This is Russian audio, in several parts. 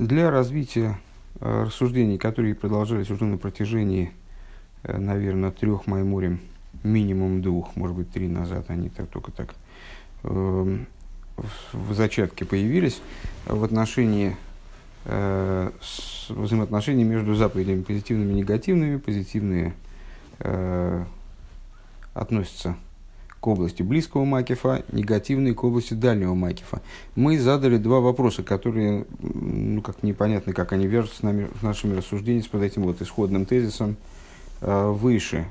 Для развития э, рассуждений, которые продолжались уже на протяжении, э, наверное, трех маймурим, минимум двух, может быть, три назад, они так, только так э, в зачатке появились, в отношении э, с, взаимоотношений между заповедями позитивными и негативными. Позитивные э, относятся к области близкого Макифа, негативные к области дальнего Макифа. Мы задали два вопроса, которые, ну, как непонятно, как они вяжутся с, нами, с нашими рассуждениями, под этим вот исходным тезисом э, выше,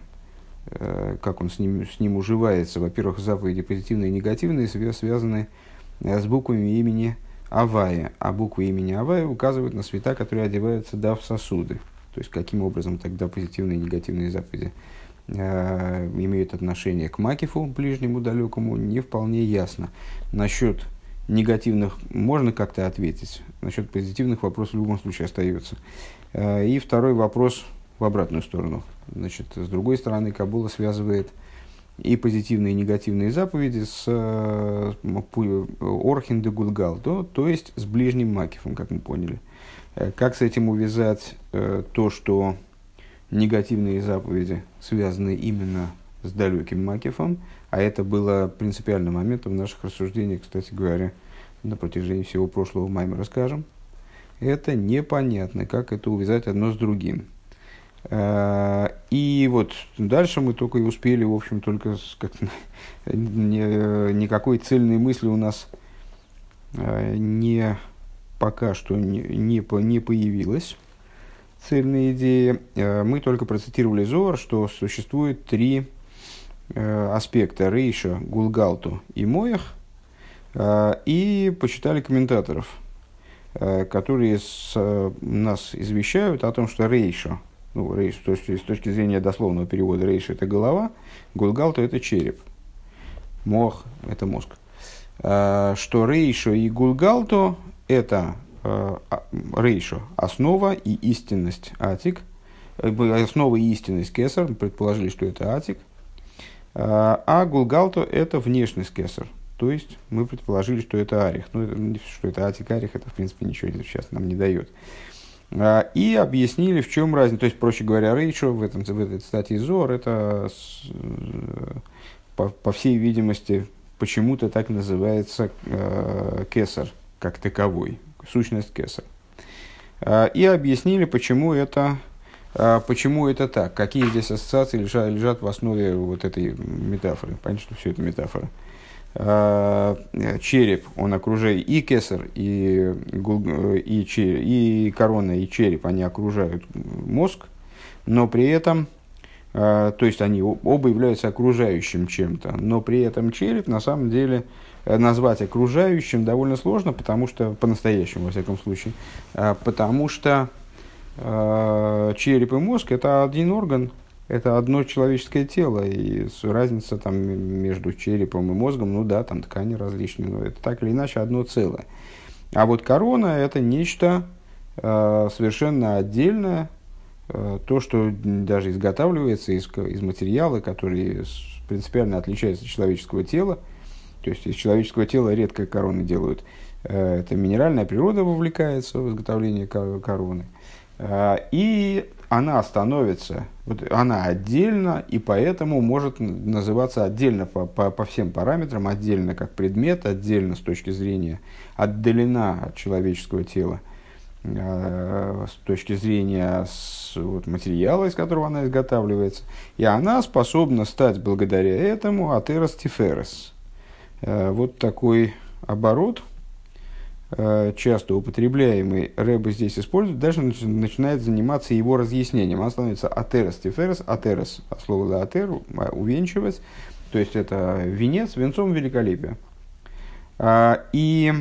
э, как он с ним, с ним уживается. Во-первых, заповеди позитивные и негативные связаны э, с буквами имени Авая, а буквы имени Авая указывают на света, которые одеваются да, в сосуды. То есть, каким образом тогда позитивные и негативные заповеди имеют отношение к Макифу, ближнему, далекому, не вполне ясно. Насчет негативных можно как-то ответить, насчет позитивных вопрос в любом случае остается. Э, и второй вопрос в обратную сторону. Значит, с другой стороны, Кабула связывает и позитивные и негативные заповеди с э, Орхин де Гулгал, то, то есть с ближним Макифом, как мы поняли. Как с этим увязать то, что негативные заповеди связаны именно с далеким Макифом, а это было принципиальным моментом наших рассуждениях, кстати говоря, на протяжении всего прошлого майма расскажем. Это непонятно, как это увязать одно с другим. А, и вот дальше мы только и успели, в общем, только как, никакой цельной мысли у нас а, не, пока что не, не, не появилось цельные идеи. Э, мы только процитировали Зор, что существует три э, аспекта Рейша, Гулгалту и Моях, э, и почитали комментаторов, которые с, нас извещают о том, что Рейша, ну, рейш, с, точки, с точки зрения дословного перевода Рейша это голова, Гулгалту это череп, Мох это мозг. Что Рейша и Гулгалту это рейшо – основа и истинность атик. Э, основа и истинность кесар, предположили, что это атик. Э, а гулгалто – это внешность кесар. То есть мы предположили, что это арих. Ну, что это атик, арих, это в принципе ничего сейчас нам не дает. И объяснили, в чем разница. То есть, проще говоря, рейшо в, этом, в этой статье Зор, это, по, по всей видимости, почему-то так называется э, кесар как таковой сущность кеса. А, и объяснили, почему это, а, почему это так, какие здесь ассоциации лежат, лежат в основе вот этой метафоры. Понятно, что все это метафора. А, череп, он окружает и кесар, и, и, и корона, и череп, они окружают мозг, но при этом, то есть они оба являются окружающим чем-то, но при этом череп на самом деле назвать окружающим довольно сложно, потому что, по-настоящему, во всяком случае, э, потому что э, череп и мозг – это один орган, это одно человеческое тело, и разница там между черепом и мозгом, ну да, там ткани различные, но это так или иначе одно целое. А вот корона – это нечто э, совершенно отдельное, э, то, что даже изготавливается из, из материала, который принципиально отличается от человеческого тела, то есть из человеческого тела редко короны делают. Э, это минеральная природа вовлекается в изготовление короны. Э, и она становится, вот она отдельно, и поэтому может называться отдельно по, по, по всем параметрам, отдельно как предмет, отдельно с точки зрения отдалена от человеческого тела, э, с точки зрения с, вот, материала, из которого она изготавливается. И она способна стать благодаря этому атерос тиферес, вот такой оборот, э, часто употребляемый, Рэба здесь использует, даже начинает заниматься его разъяснением. Он становится атерос тиферес, атерос, от слова атер, а, увенчивать, то есть это венец, венцом великолепия. А, и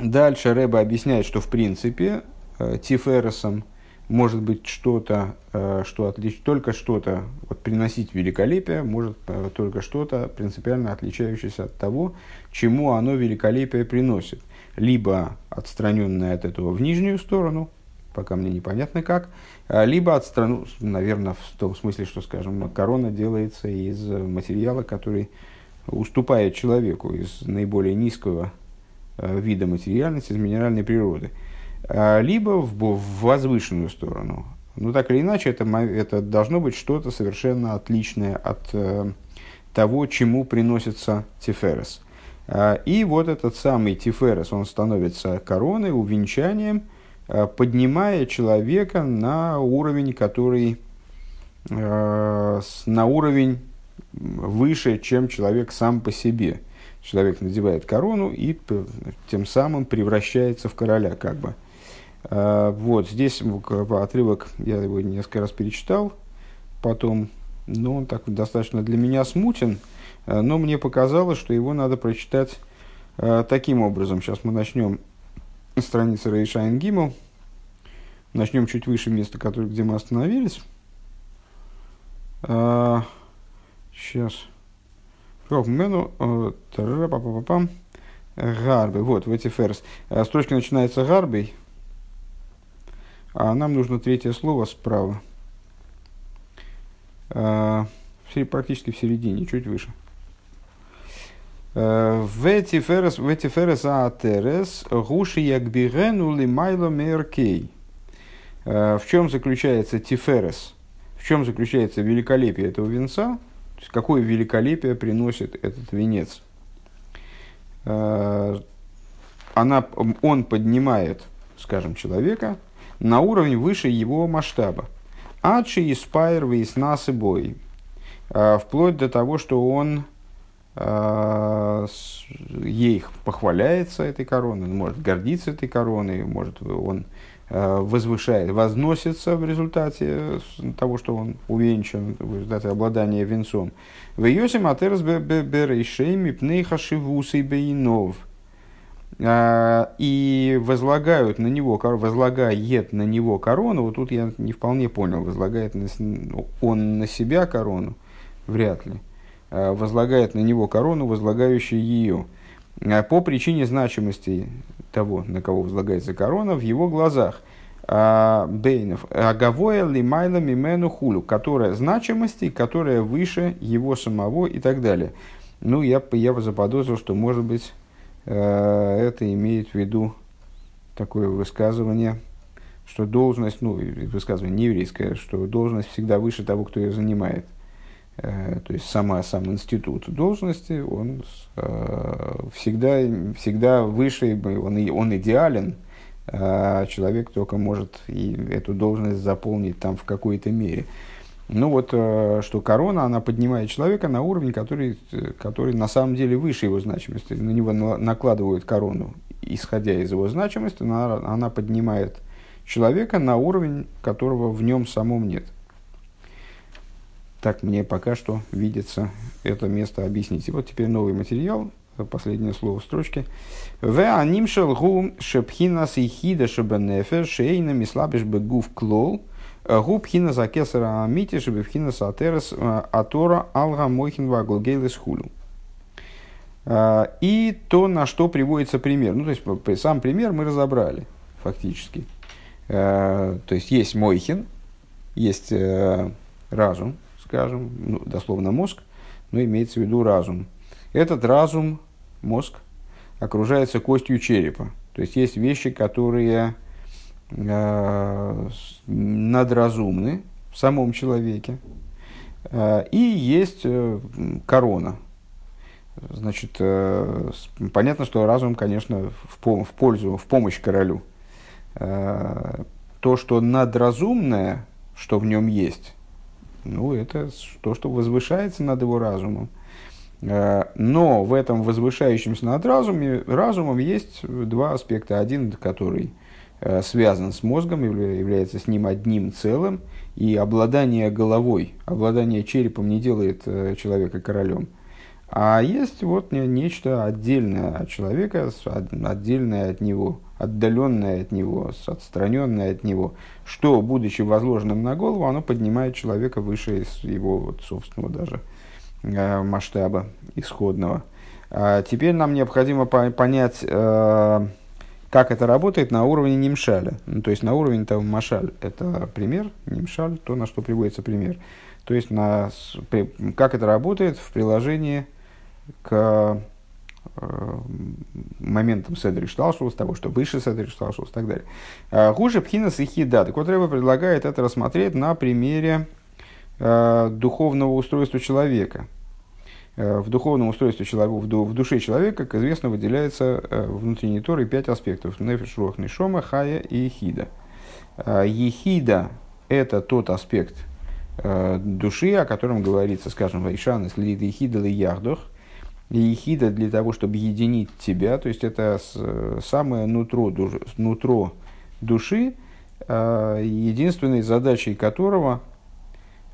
дальше Рэба объясняет, что в принципе э, тифересом может быть что-то, э, что отлич... только что-то, вот приносить великолепие, может э, только что-то принципиально отличающееся от того, чему оно великолепие приносит. Либо отстраненное от этого в нижнюю сторону, пока мне непонятно как, а, либо отстранен, наверное, в том смысле, что, скажем, корона делается из материала, который уступает человеку, из наиболее низкого э, вида материальности, из минеральной природы. Либо в, возвышенную сторону. Ну, так или иначе, это, это должно быть что-то совершенно отличное от э, того, чему приносится Тиферес. Э, и вот этот самый Тиферес, он становится короной, увенчанием, э, поднимая человека на уровень, который э, на уровень выше, чем человек сам по себе. Человек надевает корону и тем самым превращается в короля, как бы. А, вот, здесь отрывок, я его несколько раз перечитал, потом, ну, он так достаточно для меня смутен, а, но мне показалось, что его надо прочитать а, таким образом. Сейчас мы начнем страницы Рейшайн Гиммел, начнем чуть выше места, который, где мы остановились. Сейчас. Мену, Гарби. Вот, в эти ферс. Строчка начинается гарбой, а нам нужно третье слово справа. А, практически в середине, чуть выше. А, в эти ферес атерес гуши ягбирену лимайло меркей. А, в чем заключается тиферес? В чем заключается великолепие этого венца? То есть, какое великолепие приносит этот венец? Она, он поднимает, скажем, человека – на уровень выше его масштаба. Адши и спайр выясна бой. А, вплоть до того, что он а, ей похваляется этой короной, он может гордиться этой короной, может он а, возвышает, возносится в результате того, что он увенчан, в результате обладания венцом. В Йосим Атерс Берейшейми Пнейха Шивусы Бейнов – а, и возлагают на него, возлагает на него корону, вот тут я не вполне понял, возлагает он на себя корону, вряд ли, а, возлагает на него корону, возлагающую ее, а, по причине значимости того, на кого возлагается корона, в его глазах. Бейнов, Агавоя лимайла мимену хулю, которая значимости, которая выше его самого и так далее. Ну, я, я заподозрил, что, может быть, это имеет в виду такое высказывание, что должность, ну, высказывание не еврейское, что должность всегда выше того, кто ее занимает. Э, то есть сама, сам институт должности, он э, всегда, всегда выше, он, он идеален, а человек только может и эту должность заполнить там в какой-то мере. Ну вот, э, что корона, она поднимает человека на уровень, который, который на самом деле выше его значимости. На него накладывают корону, исходя из его значимости, она, она поднимает человека на уровень, которого в нем самом нет. Так мне пока что видится это место объяснить. И вот теперь новый материал, последнее слово в строчке. В анимшел гум шепхинас и хида шебенефер шейна мислабиш бегув клол – Губхина за кесара амити, чтобы вхина сатерес э, атора алга мойхин ваглгейлес хулю. Э, и то, на что приводится пример. Ну, то есть, сам пример мы разобрали, фактически. Э, то есть, есть мойхин, есть разум, скажем, ну, дословно мозг, но имеется в виду разум. Этот разум, мозг, окружается костью черепа. То есть, есть вещи, которые Э, надразумны в самом человеке. Э, и есть э, корона. Значит, понятно, что разум, конечно, в, пользу, в помощь королю. То, что надразумное, что в нем есть, ну, это то, что возвышается над его разумом. Но в этом возвышающемся над разумом, разумом есть два аспекта. Один, который Э, связан с мозгом, является с ним одним целым, и обладание головой, обладание черепом не делает э, человека королем. А есть вот нечто отдельное от человека, отдельное от него, отдаленное от него, отстраненное от него, что, будучи возложенным на голову, оно поднимает человека выше его вот, собственного даже э, масштаба исходного. А теперь нам необходимо понять как это работает на уровне нимшаля, ну, то есть на уровне того машаль. Это пример, нимшаль, то, на что приводится пример. То есть на, как это работает в приложении к э, моментом Седри Шталшус, того, что выше Седри Шталшус и так далее. Э, хуже Пхинас и Хида. Так вот, Рэба предлагает это рассмотреть на примере э, духовного устройства человека. Э, в духовном устройстве человека, в душе человека, как известно, выделяется э, внутренней Торой пять аспектов. Нефиш, Руах, Нишома, Хая и Хида. Ехида – это тот аспект души, о котором говорится, скажем, Вайшан, следит Ехида и Яхдох – ехида для того, чтобы единить тебя, то есть это самое нутро, нутро души, единственной задачей которого,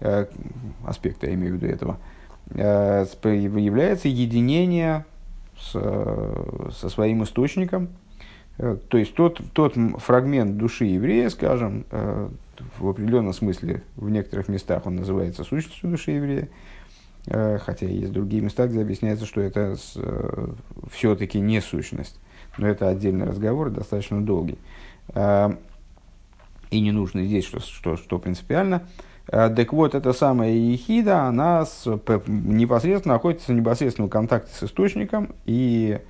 э, аспекта я имею в виду этого, э, является единение с, со своим источником, э, то есть тот, тот фрагмент души еврея, скажем, в определенном смысле в некоторых местах он называется сущностью души еврея, Э, хотя есть другие места, где объясняется, что это э, все-таки не сущность. Но это отдельный разговор, достаточно долгий. Э, и не нужно здесь, что, что, что принципиально. Так вот, эта самая ехида, она непосредственно находится в непосредственном контакте с источником и,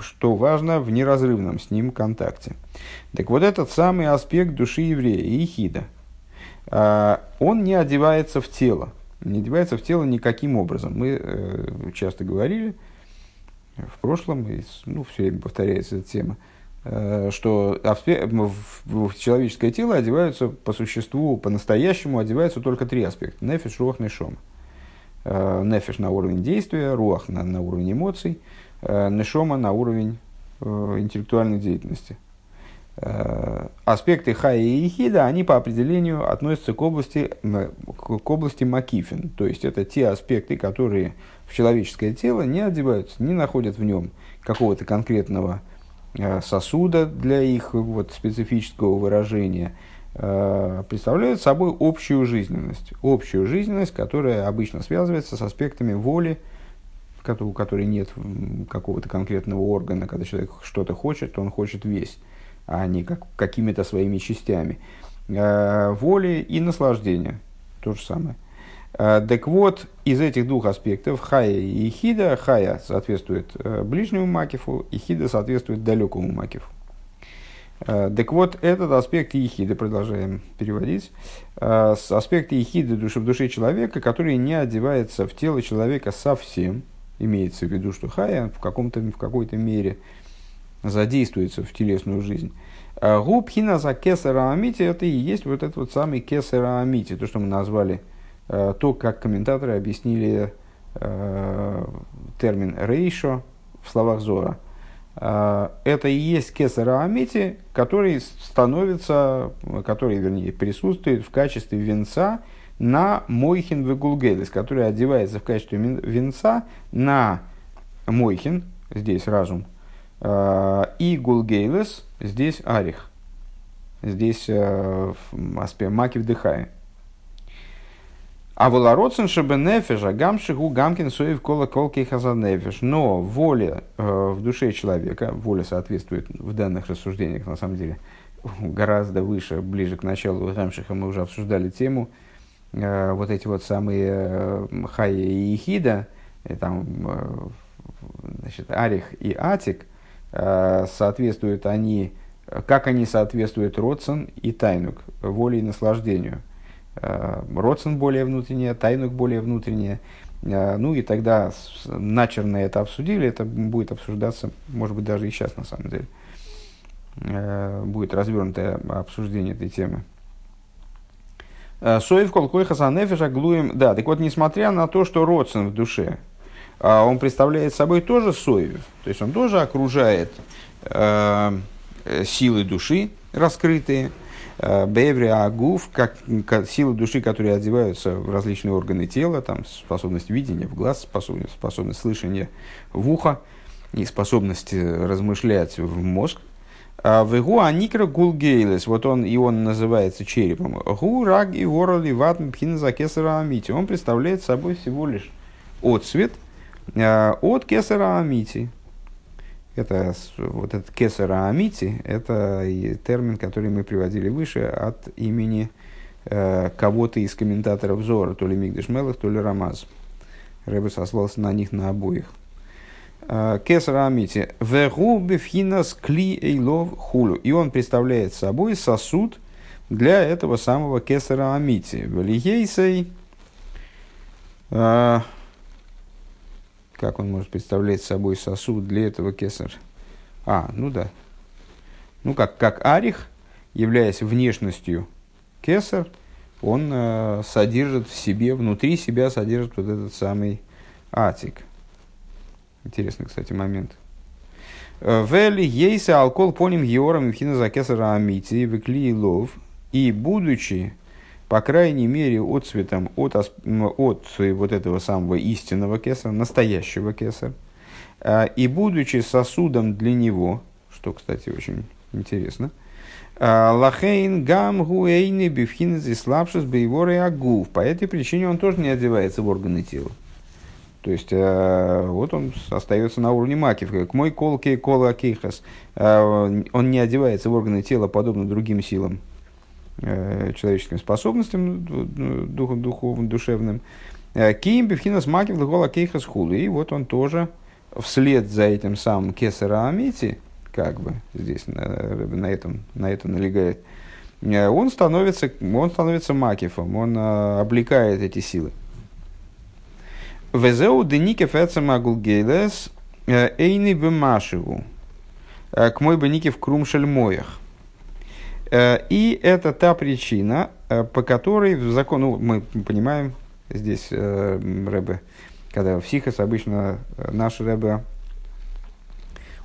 что важно, в неразрывном с ним контакте. Так вот, этот самый аспект души еврея, ехида, он не одевается в тело не одевается в тело никаким образом. Мы э, часто говорили в прошлом, ну, все время повторяется эта тема, э, что в, человеческое тело одеваются по существу, по-настоящему одеваются только три аспекта. Нефиш, руах, нешом. Э, нефиш на уровень действия, руах на, на уровень эмоций, э, нешома на уровень э, интеллектуальной деятельности – Э, аспекты хая и ехида, они по определению относятся к области, к области макифин. То есть это те аспекты, которые в человеческое тело не одеваются, не находят в нем какого-то конкретного э, сосуда для их вот, специфического выражения, э, представляют собой общую жизненность. Общую жизненность, которая обычно связывается с аспектами воли, у которой нет какого-то конкретного органа, когда человек что-то хочет, то он хочет весь а не как, какими-то своими частями. Э, воли и наслаждения. То же самое. Э, так вот, из этих двух аспектов, хая и хида, хая соответствует э, ближнему макифу, и хида соответствует далекому макифу. Так вот, этот аспект ехиды, продолжаем переводить, аспект ехиды души в душе человека, который не одевается в тело человека совсем, имеется в виду, что хая в, каком-то, в какой-то мере – задействуется в телесную жизнь. Губхина за кесара амити, это и есть вот этот вот самый кесара амити, то, что мы назвали, э, то, как комментаторы объяснили э, термин рейшо в словах Зора. Э, это и есть кесара амити, который становится, который, вернее, присутствует в качестве венца на мойхин вегулгелис, который одевается в качестве венца на мойхин, здесь разум, Э, и гулгейлес, здесь арих. Здесь э, аспект маки вдыхая. А волороцен шебе нефеша гамшигу гамкин соев кола колки хазанефеш. Но воля э, в душе человека, воля соответствует в данных рассуждениях, на самом деле, гораздо выше, ближе к началу Гамшиха мы уже обсуждали тему, э, вот эти вот самые э, Хая и Ихида, и там, э, значит, Арих и Атик – Э, соответствуют они, как они соответствуют Родсон и Тайнук, воле и наслаждению. Э, Родсон более внутреннее, Тайнук более внутреннее. Э, ну и тогда начерно это обсудили, это будет обсуждаться, может быть, даже и сейчас на самом деле. Будет развернутое обсуждение этой темы. Соев колкой хасанефиша глуем. Да, так вот, несмотря на то, что Родсон в душе, а он представляет собой тоже соев, то есть он тоже окружает э, силы души раскрытые, э, беври агуф, как, силы души, которые одеваются в различные органы тела, там способность видения в глаз, способность, способность слышания в ухо и способность размышлять в мозг. А в его аникра гулгейлес, вот он, и он называется черепом. Гу раг и вороли ватм пхинзакесара амити. Он представляет собой всего лишь отцвет – Э, от кесара амити. Это, вот этот кесара амити, это термин, который мы приводили выше от имени э, кого-то из комментаторов Зора, то ли Мигдеш Мелах, то ли Рамаз. Рэбе сослался на них на обоих. Кесар Амити. Вегу бифхинас кли эйлов хулю. И он представляет собой сосуд для этого самого кесара Амити. Валиейсей. Как он может представлять собой сосуд для этого кесара? А, ну да. Ну как, как арих, являясь внешностью кесар, он э, содержит в себе, внутри себя содержит вот этот самый атик. Интересный, кстати, момент. Э, Вели ейса алкол поним геором и за кесара амити векли лов. И будучи, по крайней мере, отцветом от, от вот этого самого истинного кесара, настоящего кесара, э, и будучи сосудом для него, что, кстати, очень интересно, э, Лахейн гам гуэйни бифхин зислабшис бейворы агув. По этой причине он тоже не одевается в органы тела. То есть, э, вот он остается на уровне макив, как мой колки кола кейхас. Он не одевается в органы тела, подобно другим силам, человеческим способностям, дух, духовным, душевным. Ким бифхинас макив кола кейхас хули. И вот он тоже вслед за этим самым кесара амити, как бы здесь на, на, этом, на это налегает, он становится, он становится макифом, он облекает эти силы. Везеу деники фецем агулгейлес э, эйни бемашеву. Э, к мой беники в крумшельмоях. Э, и это та причина, по которой в закон, ну, мы понимаем, здесь Рэбе, когда в Сихас обычно наш Рэбе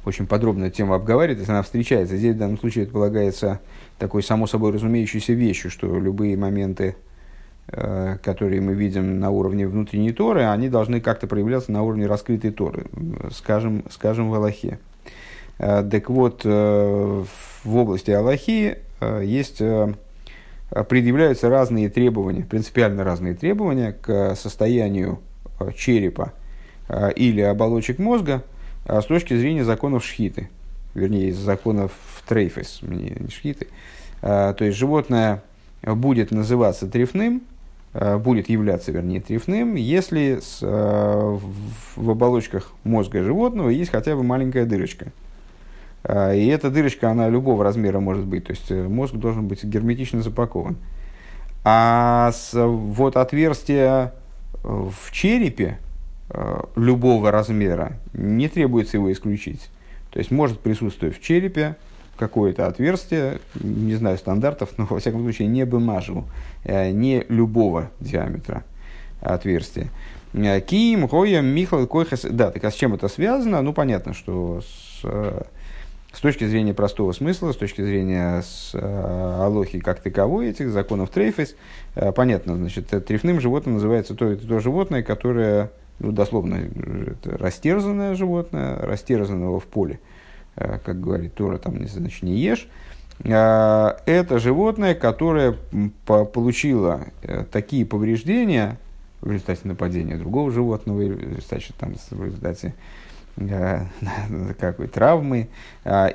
очень подробно эту тему обговаривает, если она встречается. Здесь в данном случае это полагается такой само собой разумеющейся вещью, что любые моменты Э, которые мы видим на уровне внутренней Торы, они должны как-то проявляться на уровне раскрытой Торы, скажем, скажем в Аллахе. Э, так вот, э, в области Аллахи есть, предъявляются разные требования, принципиально разные требования к состоянию черепа или оболочек мозга с точки зрения законов шхиты, вернее, законов трейфес, не шхиты. То есть животное будет называться трефным, Э, будет являться, вернее, трефным, если с, э, в оболочках мозга животного есть хотя бы маленькая дырочка. Э, и эта дырочка, она любого размера может быть, то есть мозг должен быть герметично запакован. А с, вот отверстие в черепе любого размера не требуется его исключить. То есть может присутствовать в черепе какое-то отверстие, не знаю стандартов, но во всяком случае не бумажу, э, не любого диаметра отверстия. Э, Киим, Гоя, Михал, Койхас. Да, так а с чем это связано? Ну, понятно, что с, э, с точки зрения простого смысла, с точки зрения с, алохи как таковой, этих законов трейфес, понятно, значит, трефным животным называется то, то животное, которое, ну, дословно, растерзанное животное, растерзанного в поле. Э, как говорит Тора, там, значит, не ешь, э, это животное, которое получило э, такие повреждения в результате нападения другого животного, в результате, в результате какой травмы,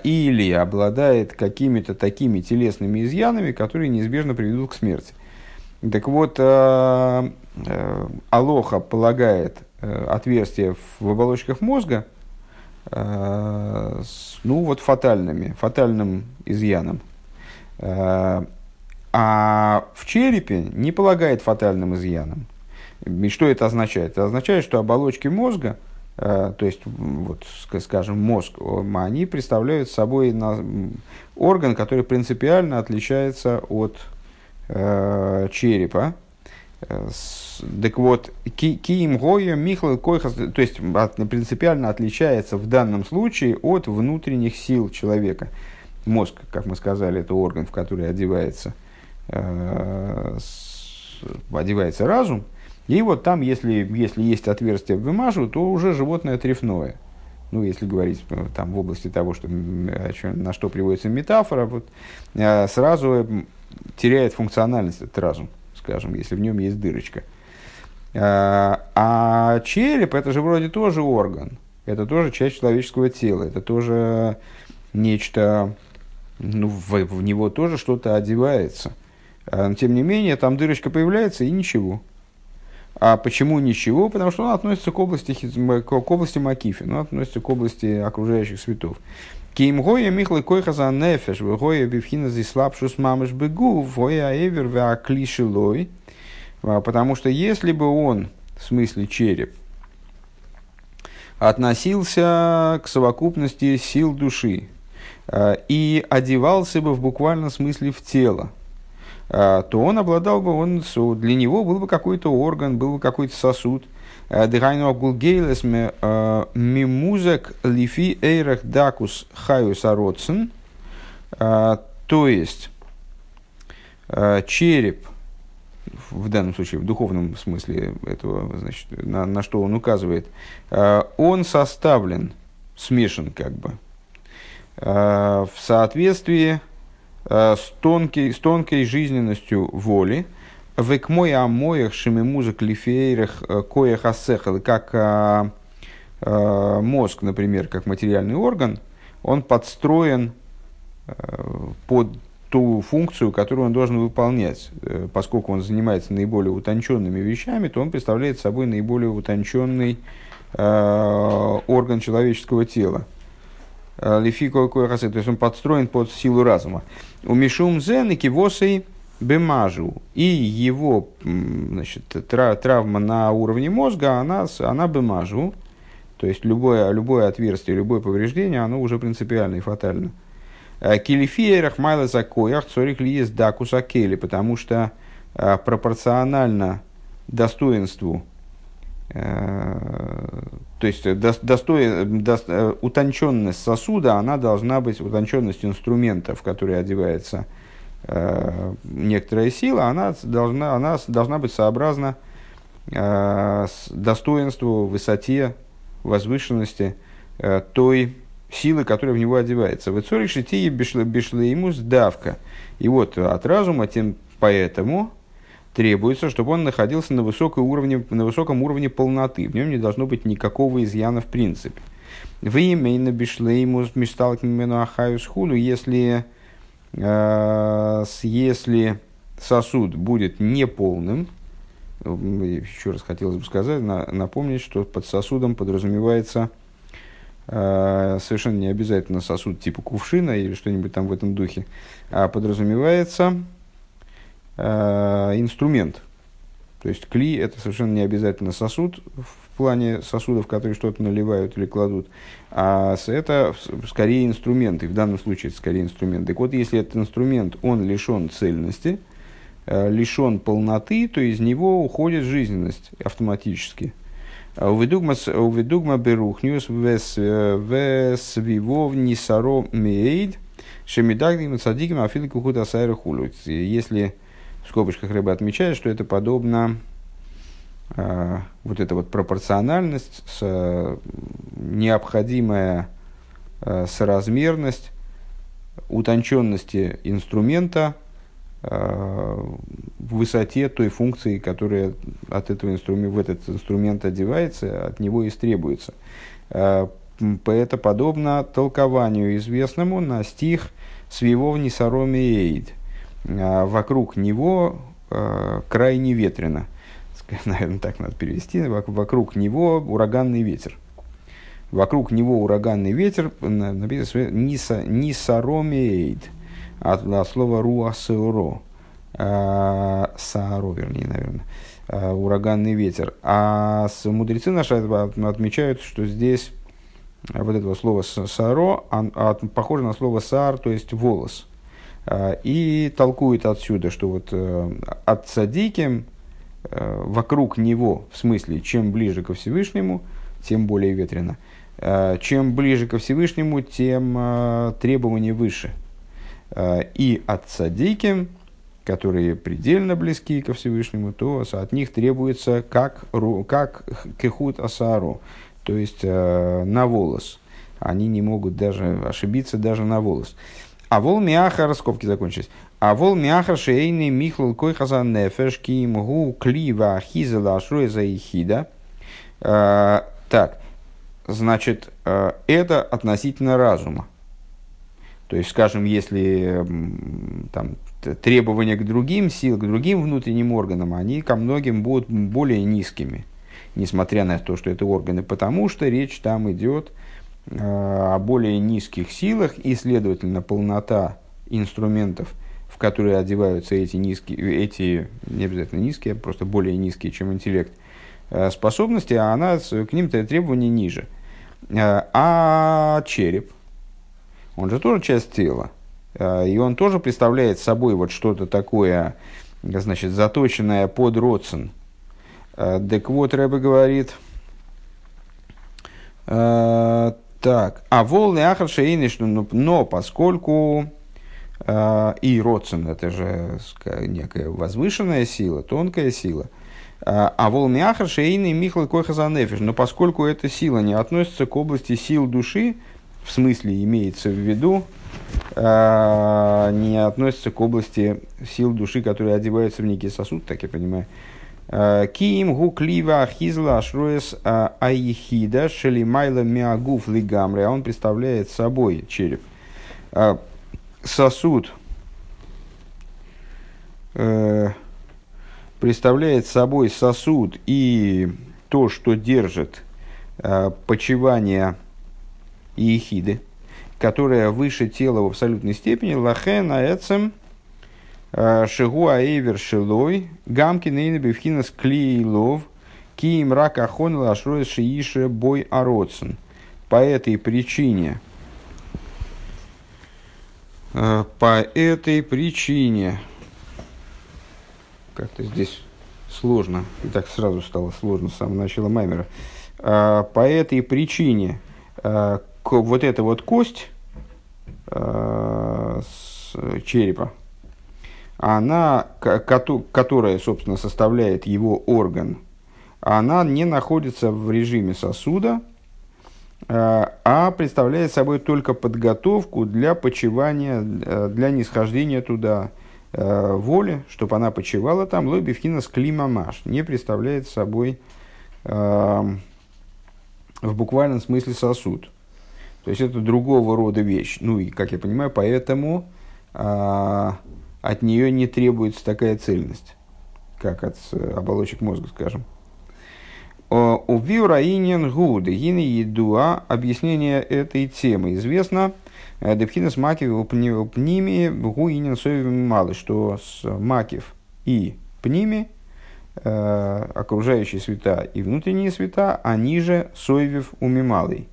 или обладает какими-то такими телесными изъянами, которые неизбежно приведут к смерти. Так вот, Алоха полагает отверстие в оболочках мозга – Э, ну вот фатальными, фатальным изъяном. Э, а в черепе не полагает фатальным изъяном. И что это означает? Это означает, что оболочки мозга, э, то есть, вот, скажем, мозг, они представляют собой орган, который принципиально отличается от черепа, так вот, Киим Гоя Михал Койхас, то есть принципиально отличается в данном случае от внутренних сил человека. Мозг, как мы сказали, это орган, в который одевается, э, одевается разум. И вот там, если, если есть отверстие в вымажу, то уже животное трефное. Ну, если говорить э, там, в области того, что, на что приводится метафора, вот, э, сразу теряет функциональность этот разум скажем, если в нем есть дырочка. А, а череп это же вроде тоже орган, это тоже часть человеческого тела, это тоже нечто, ну, в, в него тоже что-то одевается. Тем не менее, там дырочка появляется и ничего. А почему ничего? Потому что он относится к области, к области Макифи, он относится к области окружающих светов. Ким гоя михлы койха за нефеш, гоя бифхина здесь слабшус мамыш бегу, гоя эвер клишилой. А, потому что если бы он, в смысле череп, относился к совокупности сил души а, и одевался бы в буквальном смысле в тело, то он обладал бы, он, для него был бы какой-то орган, был бы какой-то сосуд. А, Дыхайну агулгейлес мимузек лифи эйрах дакус хаюс ароцен. То есть, череп, в данном случае, в духовном смысле этого, значит, на, на что он указывает, он составлен, смешан как бы, в соответствии Э, с тонкой, с тонкой жизненностью воли, век мой амоях шимимузык лифейрах э, коях асехал, как а, мозг, например, как материальный орган, он подстроен под ту функцию, которую он должен выполнять. Поскольку он занимается наиболее утонченными вещами, то он представляет собой наиболее утонченный э, орган человеческого тела. Лифико то есть он подстроен под силу разума. У Мишум Зен и Кивосей Бемажу. И его значит, травма на уровне мозга, она, она Бемажу. То есть любое, любое отверстие, любое повреждение, оно уже принципиально и фатально. Э, Килифия Рахмайла Закоях Цорих Лиес Дакуса Кели, потому что э, пропорционально достоинству э, то есть достой, до, утонченность сосуда, она должна быть, утонченность инструмента, в который одевается э, некоторая сила, она должна, она должна быть сообразна э, с достоинству, высоте, возвышенности э, той силы, которая в него одевается. В Ицоре Шитии Бишлеймус давка. И вот от разума, тем поэтому требуется, чтобы он находился на, высокой уровне, на высоком уровне полноты. В нем не должно быть никакого изъяна в принципе. В имейна бишлеймус мишталкимену ахаюс худу, если, э, если сосуд будет неполным, еще раз хотелось бы сказать, на, напомнить, что под сосудом подразумевается э, совершенно не обязательно сосуд типа кувшина или что-нибудь там в этом духе, а подразумевается инструмент. То есть кли – это совершенно не обязательно сосуд в плане сосудов, которые что-то наливают или кладут, а это скорее инструмент, и в данном случае это скорее инструмент. Так вот, если этот инструмент, он лишен цельности, э, лишен полноты, то из него уходит жизненность автоматически. Уведугма берухнюс весвивов нисаро мейд шемидагдим садигим афилику худа сайрахулю. Если в скобочках рыба отмечает, что это подобно э, вот эта вот пропорциональность, с, необходимая э, соразмерность утонченности инструмента э, в высоте той функции, которая от этого инструмента, в этот инструмент одевается, от него истребуется. Э, это подобно толкованию известному на стих «Свивов несароми эйд», а, вокруг него э, крайне ветрено. Наверное, так надо перевести. Вокруг него ураганный ветер. Вокруг него ураганный ветер, написано ниса, нисаромеид, от, от слова руасеуро. А, сааро, вернее, наверное. А, ураганный ветер. А с мудрецы наши отмечают, что здесь вот этого слова саро, похоже на слово сар, то есть волос. А, и толкует отсюда, что вот э, от садики э, вокруг него, в смысле, чем ближе ко Всевышнему, тем более ветрено. А, чем ближе ко Всевышнему, тем э, требования выше. А, и от садики, которые предельно близки ко Всевышнему, то от них требуется как, как кехут асару, то есть на волос. Они не могут даже ошибиться даже на волос. А вол миахар, скобки закончились. А вол миахар шейный михлал кой хазан нефеш ким гу клива ахиза лашруя ихида. А, так, значит, а, это относительно разума. То есть, скажем, если там, требования к другим силам, к другим внутренним органам, они ко многим будут более низкими, несмотря на то, что это органы, потому что речь там идет о более низких силах, и, следовательно, полнота инструментов, в которые одеваются эти низкие, эти, не обязательно низкие, а просто более низкие, чем интеллект, способности, а она, к ним-то требования ниже. А череп, он же тоже часть тела. И он тоже представляет собой вот что-то такое, значит, заточенное под родствен. Так вот, Рэбе говорит, так, а волны ахар шейниш, но, но поскольку и родствен это же некая возвышенная сила, тонкая сила, а волны ахар шейны михлы койхазанефиш, но поскольку эта сила не относится к области сил души, в смысле имеется в виду, э, не относится к области сил души, которые одеваются в некий сосуд, так я понимаю. Э, Киим гуклива ахизла ашроес а, аихида шелимайла миагуф лигамре. А он представляет собой череп. Э, сосуд представляет собой сосуд и то, что держит почивание и ехиды, которая выше тела в абсолютной степени, лахен аэцем э, шигу аэвер шилой, гамки нейна бифхинас клейлов, киим рак ахон лашрой шиише бой ароцен. По этой причине, э, по этой причине, как-то здесь сложно, и так сразу стало сложно с самого начала Маймера, э, по этой причине вот эта вот кость э, черепа, она, которая, собственно, составляет его орган, она не находится в режиме сосуда, э, а представляет собой только подготовку для почивания, э, для нисхождения туда э, воли, чтобы она почивала там, лобивхина с климамаш, не представляет собой в буквальном смысле сосуд. То есть это другого рода вещь. Ну и, как я понимаю, поэтому а, от нее не требуется такая цельность, как от э, оболочек мозга, скажем. У Виураинен Гуды, Гины Едуа, объяснение этой темы известно. Э, Депхинес Макив Пними Гуинен Соевим Малы, что с Макив и Пними, э, окружающие света и внутренние света, они же Соевив Умималый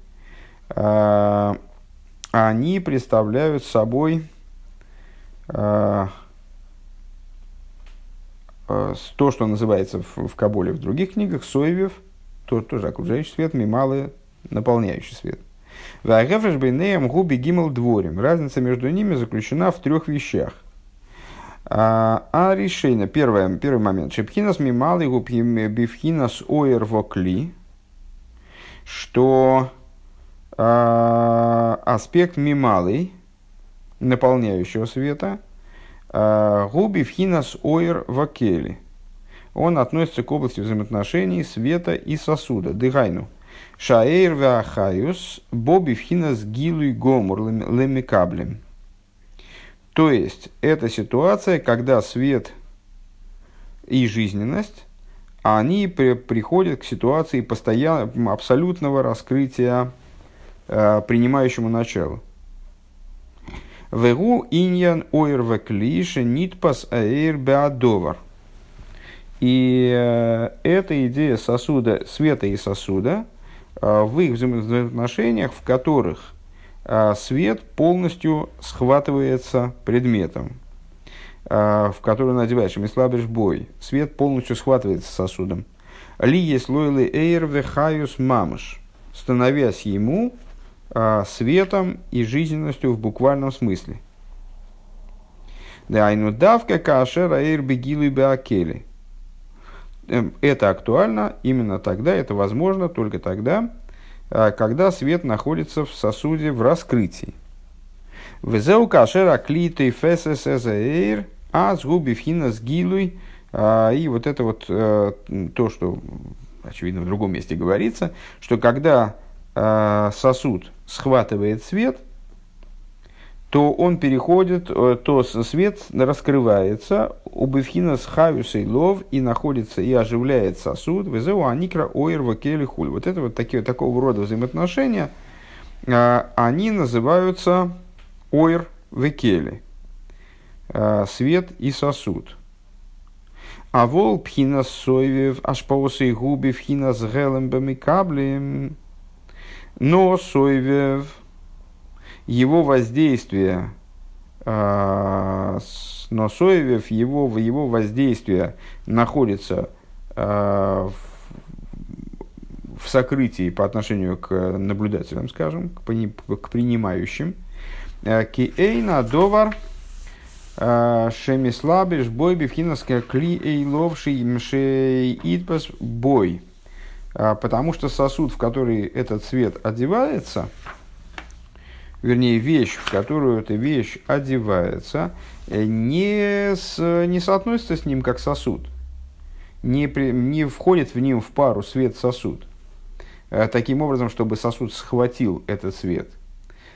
они представляют собой то, что называется в, в Кабуле в других книгах, соевев, то, тоже окружающий свет, мималы, наполняющий свет. Вагефреш губи гимел дворим. Разница между ними заключена в трех вещах. А, а решение, первое, первый момент. Шепхинас мималы губ бифхинас оер вокли, что а, аспект мималый, наполняющего света, а, губи вхинас ойр вакели. Он относится к области взаимоотношений света и сосуда. Дыгайну. Шаэйр вахаюс боби вхинас гилуй гомур лемикаблем. То есть, это ситуация, когда свет и жизненность, они при, приходят к ситуации постоянного, абсолютного раскрытия Э, принимающему началу. Вегу иньян ойр веклише нитпас аэйр беадовар. И э, эта идея сосуда, света и сосуда э, в их взаимоотношениях, в которых свет полностью схватывается предметом, в который надеваешь мислабиш бой. Свет полностью схватывается сосудом. Ли есть лойлы эйр вехаюс мамыш, становясь ему светом и жизненностью в буквальном смысле. Да, айну давка кашера эйр бегилы беакели. Эм, это актуально именно тогда, это возможно только тогда, а, когда свет находится в сосуде в раскрытии. Везеу кашера клитой фесесэзэйр, а сгуби фхина сгилуй. А, и вот это вот э, то, что, очевидно, в другом месте говорится, что когда сосуд схватывает свет, то он переходит, э, то свет раскрывается у Бефхина с Хавюсой лов и находится и оживляет сосуд. Везеу аникра ойр вакели хуль. Вот это вот такие, такого рода взаимоотношения, а, они называются ойр векели. Свет и сосуд. А вол пхина сойвев ашпаусы губи пхина с гелем бамикаблем. Но сойвев его воздействие, э, но Соевев, его, его воздействие находится э, в, в сокрытии по отношению к наблюдателям, скажем, к, к принимающим. Э, Киэйна довар шемислабиш бой бифхинаска кли эйловший мшей итпас бой. Э, потому что сосуд, в который этот цвет одевается, вернее, вещь, в которую эта вещь одевается, э, не, с, не соотносится с ним как сосуд, не, при, не входит в ним в пару свет-сосуд, э, таким образом, чтобы сосуд схватил этот свет.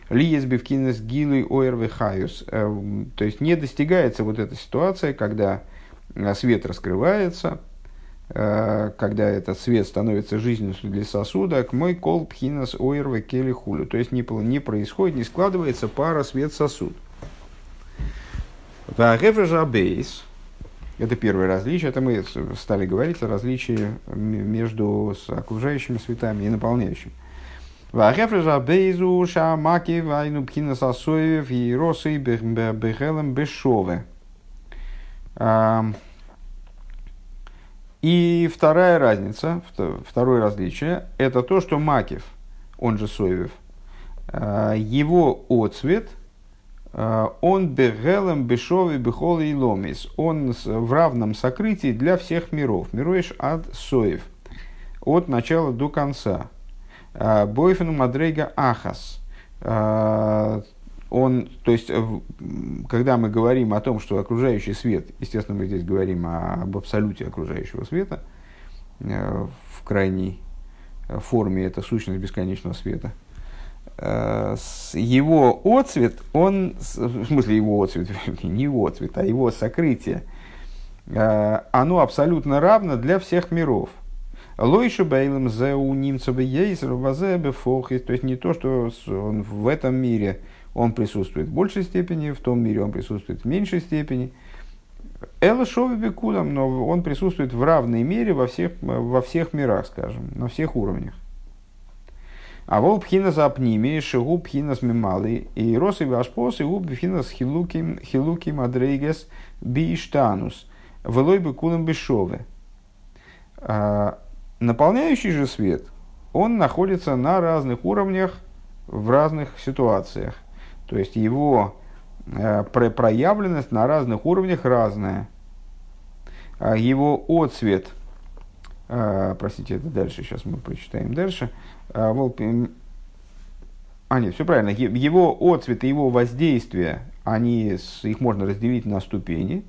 Лиес бивкинес гилы ойрвехаюс. Э, то есть не достигается вот эта ситуация, когда свет раскрывается, когда этот свет становится жизненностью для сосуда, к мой кол пхинас ойрве кели хулю. То есть не, не происходит, не складывается пара свет-сосуд. Бейс, это первое различие, это мы стали говорить о различии между окружающими светами и наполняющими. Вагефрежа бейзу шамаки вайну пхинас асоев и росы бехелем бешове. И вторая разница, второе различие, это то, что Макив, он же Соевев, э, его отцвет, э, он бегелем бешови бехол и ломис, он в равном сокрытии для всех миров, мируешь от Соев, от начала до конца. Э, Бойфену Мадрейга Ахас, он, то есть, когда мы говорим о том, что окружающий свет, естественно, мы здесь говорим об абсолюте окружающего света, э, в крайней форме это сущность бесконечного света, э, его отцвет, он, в смысле его отцвет, не его отцвет, а его сокрытие, э, оно абсолютно равно для всех миров. Лойши бейлем зеу немцевы ейзер вазебе фохис, то есть не то, что он в этом мире – он присутствует в большей степени, в том мире он присутствует в меньшей степени. Эла Бекудам, но он присутствует в равной мере во всех, во всех мирах, скажем, на всех уровнях. А вол пхина за апними, шигу пхина с мималы, и росы вашпос, и губ пхина с хилуки, хилуки мадрейгес биштанус, велой бекулам бешове. А, наполняющий же свет, он находится на разных уровнях, в разных ситуациях. То есть его э, проявленность на разных уровнях разная. А его отцвет, э, простите, это дальше, сейчас мы прочитаем дальше. А, а нет, все правильно. Его отцвет и его воздействие, они, их можно разделить на ступени.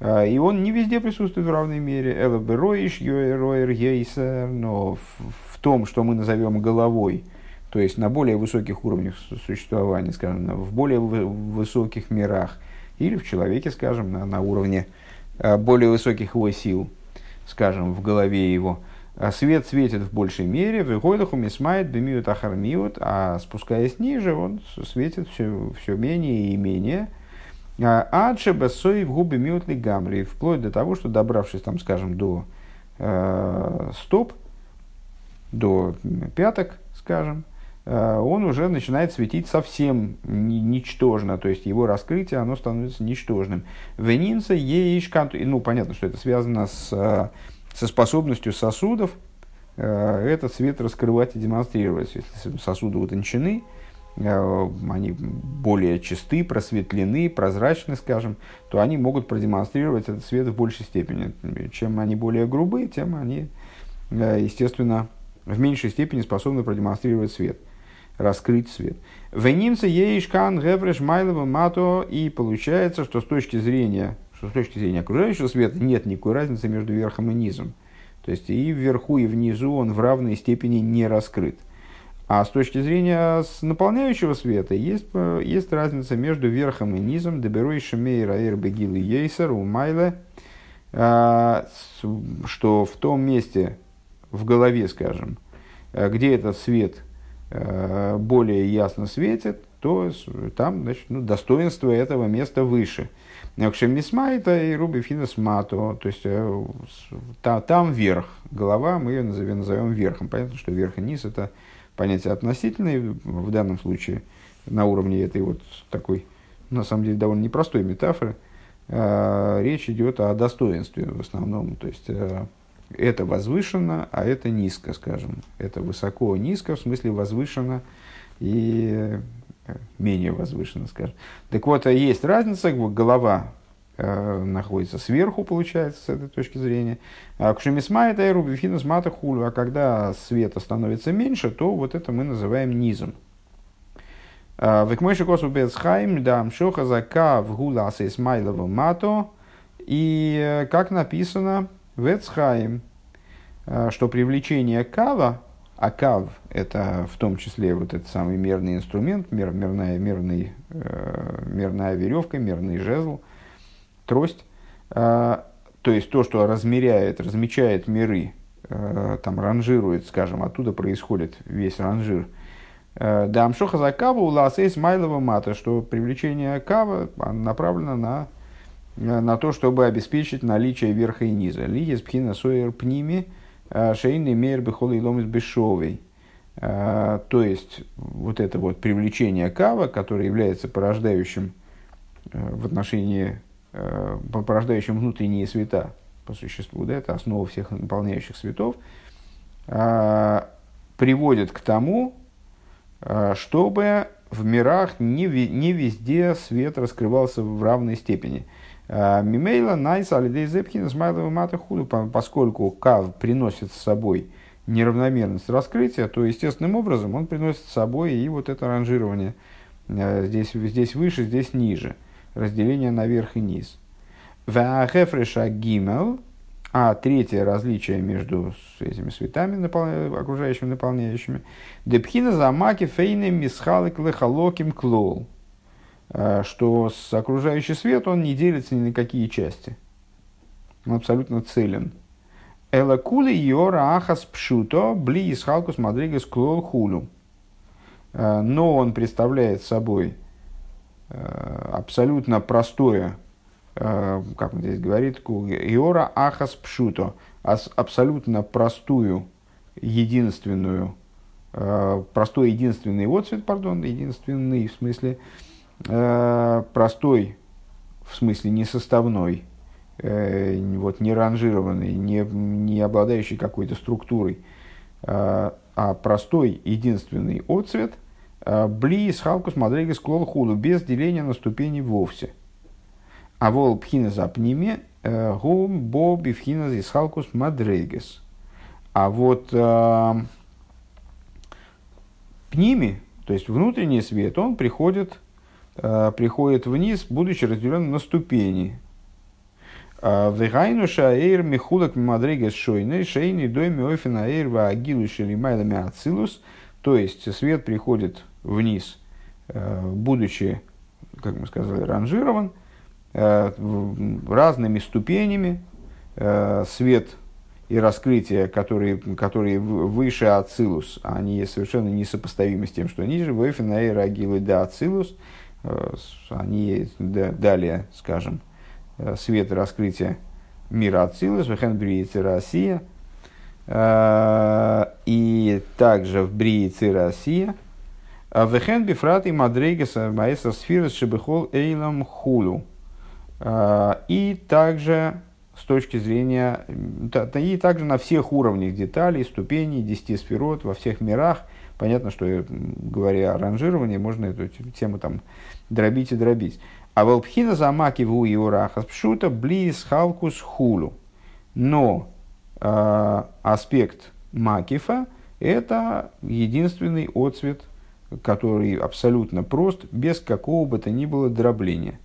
А, и он не везде присутствует в равной мере. Элабероиш, Йоэроэр, Ейсер, но в том, что мы назовем головой – то есть на более высоких уровнях существования, скажем, в более высоких мирах, или в человеке, скажем, на, на уровне а, более высоких его сил, скажем, в голове его. А свет светит в большей мере, в Игойдаху мисмает бемиют ахармиют, а спускаясь ниже, он светит все, все менее и менее. А адше басой в губы миут гамри, вплоть до того, что добравшись там, скажем, до э, стоп, до пяток, скажем, Э, он уже начинает светить совсем ничтожно, то есть его раскрытие, оно становится ничтожным. Венинца еишканту, ну понятно, что это связано с, э, со способностью сосудов э, этот свет раскрывать и демонстрировать. Если сосуды утончены, они более чисты, просветлены, прозрачны, скажем, то они могут продемонстрировать этот свет в большей степени. Чем они более грубые, тем они, естественно, в меньшей степени способны продемонстрировать свет раскрыть свет. Венимца еишкан гевреш майлова мато, и получается, что с точки зрения, что с точки зрения окружающего света нет никакой разницы между верхом и низом. То есть и вверху, и внизу он в равной степени не раскрыт. А с точки зрения наполняющего света есть, есть разница между верхом и низом. Деберой шемейра эр бегил и ейсер у майла, что в том месте, в голове, скажем, где этот свет более ясно светит, то там значит, ну, достоинство этого места выше. Мисмайта и Руби Финес Мато, то есть э, та, там верх, голова, мы ее назовем, назовем верхом. Понятно, что верх и низ это понятие относительное, в данном случае на уровне этой вот такой, на самом деле, довольно непростой метафоры, э, речь идет о достоинстве в основном. То есть э, это возвышено, а это низко, скажем. Это высоко, низко, в смысле возвышено и менее возвышенно, скажем. Так вот, а есть разница, голова э, находится сверху, получается, с этой точки зрения. А кшемисма это рубифинус мата хулю, а когда света становится меньше, то вот это мы называем низом. А, Векмойши косу бецхайм, да, мшоха зака в гула мато. И э, как написано в Эцхайм, э, что привлечение кава, а кав – это в том числе вот этот самый мерный инструмент, мер, мерная, мерный, э, мерная веревка, мерный жезл, трость. Э, то есть то, что размеряет, размечает миры, э, там ранжирует, скажем, оттуда происходит весь ранжир. Э, да, амшоха за каву у ласейс майлова мата, что привлечение кава направлено на, на то, чтобы обеспечить наличие верха и низа. Лиес пхина соер пними – Э, шейный мейр и ломис бешовый. Э, то есть, вот это вот привлечение кава, которое является порождающим э, в отношении, порождающим внутренние света по существу, да, это основа всех наполняющих светов, приводит к тому, чтобы в мирах не, не везде свет раскрывался в равной степени – Э, Мимейла найс алидей зепхина смайлова мата худу, поскольку кав приносит с собой неравномерность раскрытия, то естественным образом он приносит с собой и вот это ранжирование э, здесь, здесь выше, здесь ниже, разделение наверх и низ. Ваахефреша гимел, а третье различие между этими светами, окружающими наполняющими, депхина замаки фейны мисхалик лехалоким клол. Э, что с окружающий свет он не делится ни на какие части. Он абсолютно целен. Элакули йора ахас пшуто бли исхалкус мадригас клол хулю. Э, но он представляет собой э, абсолютно простое, как он здесь говорит, иора ахас пшуто, абсолютно простую, единственную, простой единственный отцвет, пардон, единственный в смысле, простой, в смысле несоставной, э, вот, не ранжированный, не, не обладающий какой-то структурой, э, а простой единственный отцвет, бли с халкус мадрегас клол худу, без деления на ступени вовсе. А вол пхина запниме, гум бо бифхина из халкус мадрегас. А вот пними, то есть внутренний свет, он приходит Э, приходит вниз, будучи разделен на ступени. Э, Вегайну шаэйр михулак мимадригас шойны шейни дойми офина эйр ваагилу шелимайлами ацилус. То есть свет приходит вниз, э, будучи, как мы сказали, ранжирован разными ступенями. Свет и раскрытие, которые, которые выше Ацилус, они совершенно несопоставимы с тем, что ниже. Вэфина эйр агилы да Ацилус – Э, они далее, скажем, э, свет раскрытия мира Ацилус, Вехен Бриицы Россия, э, и также в Бриицы Россия, Вехен Бифрат и Мадрейгеса Маэса Сфирас Шебехол Эйлам Хулу. И также с точки зрения, и также на всех уровнях деталей, ступеней, десяти сферот, во всех мирах. Понятно, что говоря о ранжировании, можно эту тему там дробить и дробить. А волпхина замаки в уиурахас пшута близ халкус хулу. Но э, аспект макифа – это единственный отцвет, который абсолютно прост, без какого бы то ни было дробления.